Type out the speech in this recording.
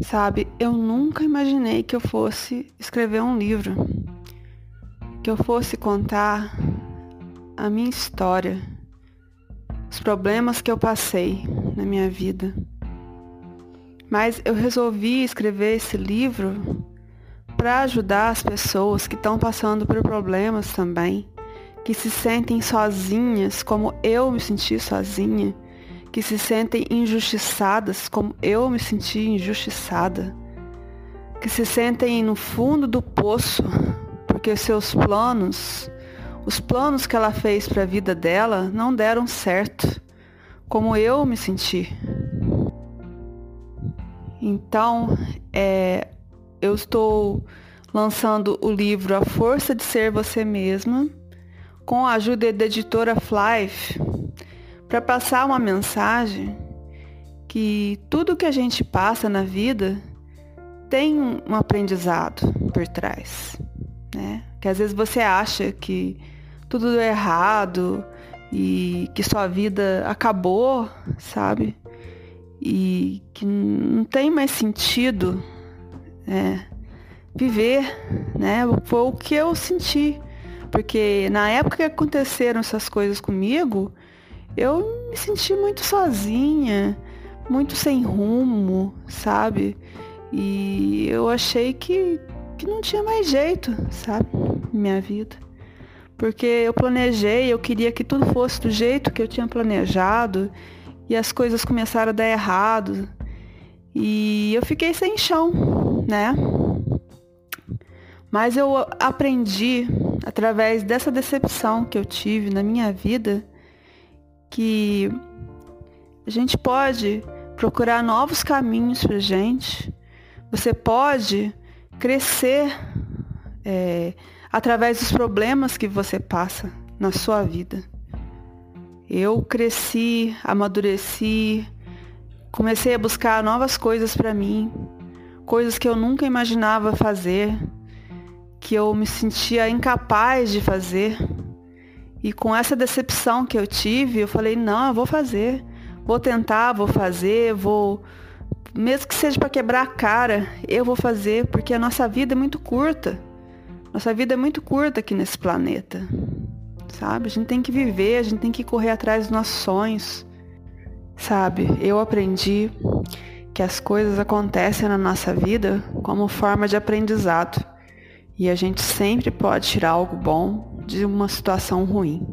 Sabe, eu nunca imaginei que eu fosse escrever um livro, que eu fosse contar a minha história, os problemas que eu passei na minha vida. Mas eu resolvi escrever esse livro para ajudar as pessoas que estão passando por problemas também, que se sentem sozinhas, como eu me senti sozinha, que se sentem injustiçadas, como eu me senti injustiçada, que se sentem no fundo do poço, porque seus planos, os planos que ela fez para a vida dela, não deram certo, como eu me senti. Então, é, eu estou lançando o livro A Força de Ser Você Mesma, com a ajuda da editora Flife, para passar uma mensagem que tudo que a gente passa na vida tem um aprendizado por trás, né? Que às vezes você acha que tudo deu errado e que sua vida acabou, sabe? E que não tem mais sentido né? viver, né? Foi o que eu senti. Porque na época que aconteceram essas coisas comigo, eu me senti muito sozinha, muito sem rumo, sabe? E eu achei que, que não tinha mais jeito, sabe? Minha vida. Porque eu planejei, eu queria que tudo fosse do jeito que eu tinha planejado e as coisas começaram a dar errado. E eu fiquei sem chão, né? Mas eu aprendi através dessa decepção que eu tive na minha vida que a gente pode procurar novos caminhos para gente. Você pode crescer é, através dos problemas que você passa na sua vida. Eu cresci, amadureci, comecei a buscar novas coisas para mim, coisas que eu nunca imaginava fazer, que eu me sentia incapaz de fazer. E com essa decepção que eu tive, eu falei: não, eu vou fazer. Vou tentar, vou fazer, vou. Mesmo que seja para quebrar a cara, eu vou fazer, porque a nossa vida é muito curta. Nossa vida é muito curta aqui nesse planeta. Sabe? A gente tem que viver, a gente tem que correr atrás dos nossos sonhos. Sabe? Eu aprendi que as coisas acontecem na nossa vida como forma de aprendizado. E a gente sempre pode tirar algo bom de uma situação ruim.